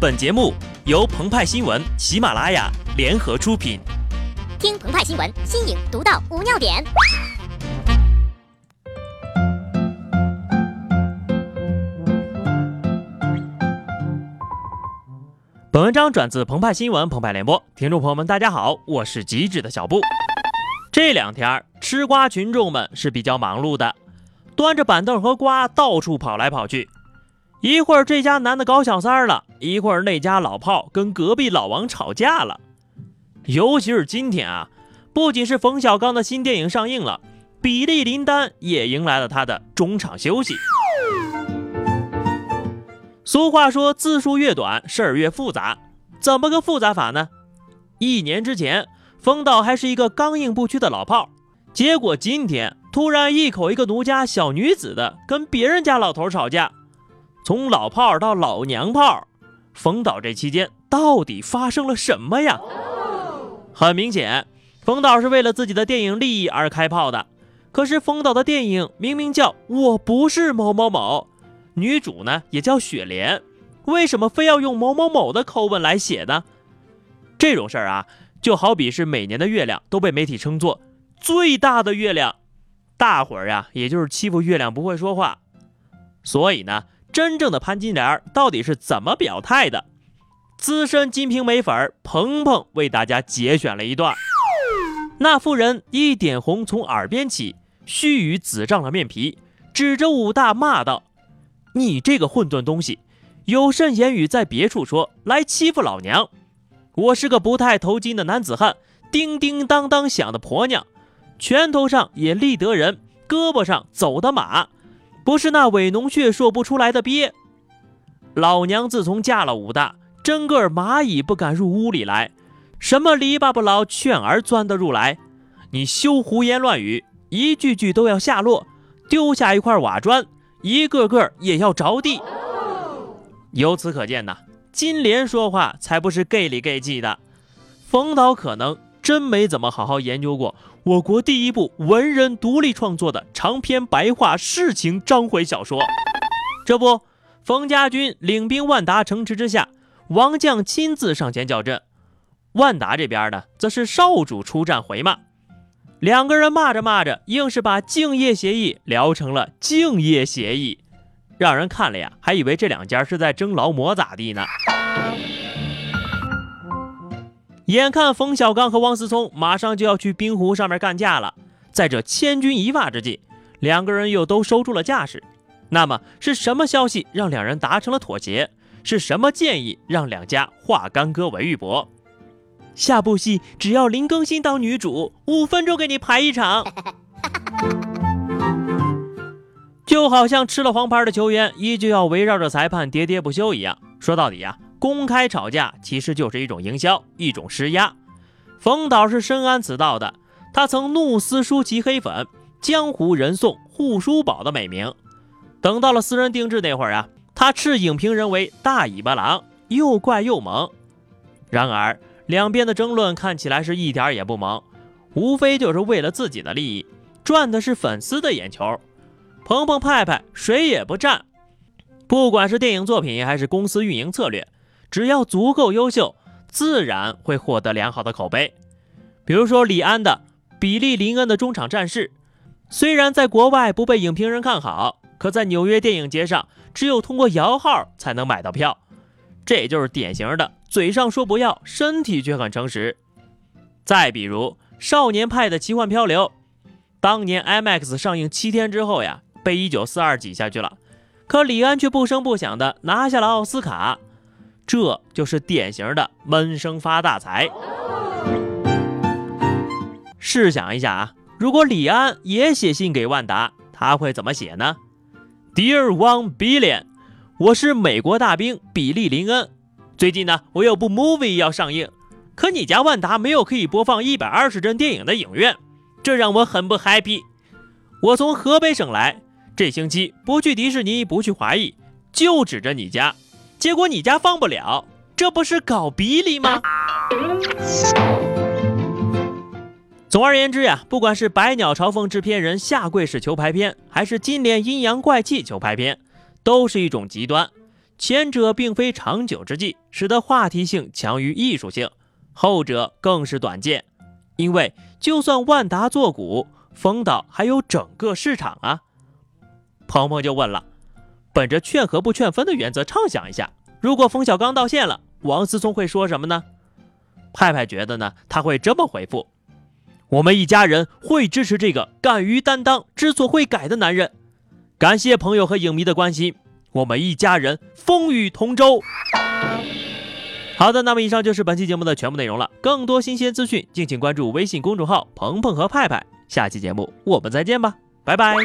本节目由澎湃新闻、喜马拉雅联合出品。听澎湃新闻，新颖独到，无尿点。本文章转自澎湃新闻澎湃联播，听众朋友们，大家好，我是极致的小布。这两天吃瓜群众们是比较忙碌的，端着板凳和瓜到处跑来跑去。一会儿这家男的搞小三了，一会儿那家老炮跟隔壁老王吵架了。尤其是今天啊，不仅是冯小刚的新电影上映了，比利林丹也迎来了他的中场休息。俗话说，字数越短，事儿越复杂。怎么个复杂法呢？一年之前，冯导还是一个刚硬不屈的老炮，结果今天突然一口一个奴家小女子的跟别人家老头吵架。从老炮儿到老娘炮儿，冯导这期间到底发生了什么呀？很明显，冯导是为了自己的电影利益而开炮的。可是冯导的电影明明叫我不是某某某，女主呢也叫雪莲，为什么非要用某某某的口吻来写呢？这种事儿啊，就好比是每年的月亮都被媒体称作最大的月亮，大伙儿呀也就是欺负月亮不会说话，所以呢。真正的潘金莲到底是怎么表态的？资深金瓶梅粉鹏鹏为大家节选了一段。那妇人一点红从耳边起，须臾紫胀了面皮，指着武大骂道：“你这个混沌东西，有甚言语在别处说，来欺负老娘？我是个不太头巾的男子汉，叮叮当当响的婆娘，拳头上也立得人，胳膊上走的马。”不是那伪农血说不出来的鳖。老娘自从嫁了武大，真个蚂蚁不敢入屋里来，什么篱笆不牢，劝儿钻得入来。你休胡言乱语，一句句都要下落。丢下一块瓦砖，一个个也要着地。由此可见呐，金莲说话才不是 gay 里 gay 气的。冯导可能真没怎么好好研究过。我国第一部文人独立创作的长篇白话世情章回小说，这不，冯家军领兵万达城池之下，王将亲自上前叫阵。万达这边呢，则是少主出战回骂。两个人骂着骂着，硬是把敬业协议聊成了敬业协议，让人看了呀，还以为这两家是在争劳模咋地呢。眼看冯小刚和王思聪马上就要去冰湖上面干架了，在这千钧一发之际，两个人又都收住了架势。那么是什么消息让两人达成了妥协？是什么建议让两家化干戈为玉帛？下部戏只要林更新当女主，五分钟给你排一场。就好像吃了黄牌的球员依旧要围绕着裁判喋喋不休一样。说到底呀。公开吵架其实就是一种营销，一种施压。冯导是深谙此道的，他曾怒撕舒淇黑粉，江湖人送护舒宝的美名。等到了私人定制那会儿啊，他斥影评人为大尾巴狼，又怪又萌。然而两边的争论看起来是一点也不萌，无非就是为了自己的利益，赚的是粉丝的眼球。鹏鹏派派谁也不占，不管是电影作品还是公司运营策略。只要足够优秀，自然会获得良好的口碑。比如说李安的《比利林恩的中场战事》，虽然在国外不被影评人看好，可在纽约电影节上，只有通过摇号才能买到票。这就是典型的嘴上说不要，身体却很诚实。再比如《少年派的奇幻漂流》，当年 IMAX 上映七天之后呀，被一九四二挤下去了，可李安却不声不响的拿下了奥斯卡。这就是典型的闷声发大财。试想一下啊，如果李安也写信给万达，他会怎么写呢？Dear One Billion，我是美国大兵比利林恩。最近呢，我有部 movie 要上映，可你家万达没有可以播放一百二十帧电影的影院，这让我很不 happy。我从河北省来，这星期不去迪士尼，不去华谊，就指着你家。结果你家放不了，这不是搞比例吗？总而言之呀，不管是百鸟朝凤制片人下跪式求拍片，还是金莲阴阳怪气求拍片，都是一种极端。前者并非长久之计，使得话题性强于艺术性；后者更是短见，因为就算万达做股，冯导还有整个市场啊。鹏鹏就问了，本着劝和不劝分的原则，畅想一下，如果冯小刚道歉了，王思聪会说什么呢？派派觉得呢，他会这么回复：我们一家人会支持这个敢于担当、知错会改的男人。感谢朋友和影迷的关心，我们一家人风雨同舟。好的，那么以上就是本期节目的全部内容了。更多新鲜资讯，敬请关注微信公众号“鹏鹏和派派”。下期节目我们再见吧，拜拜。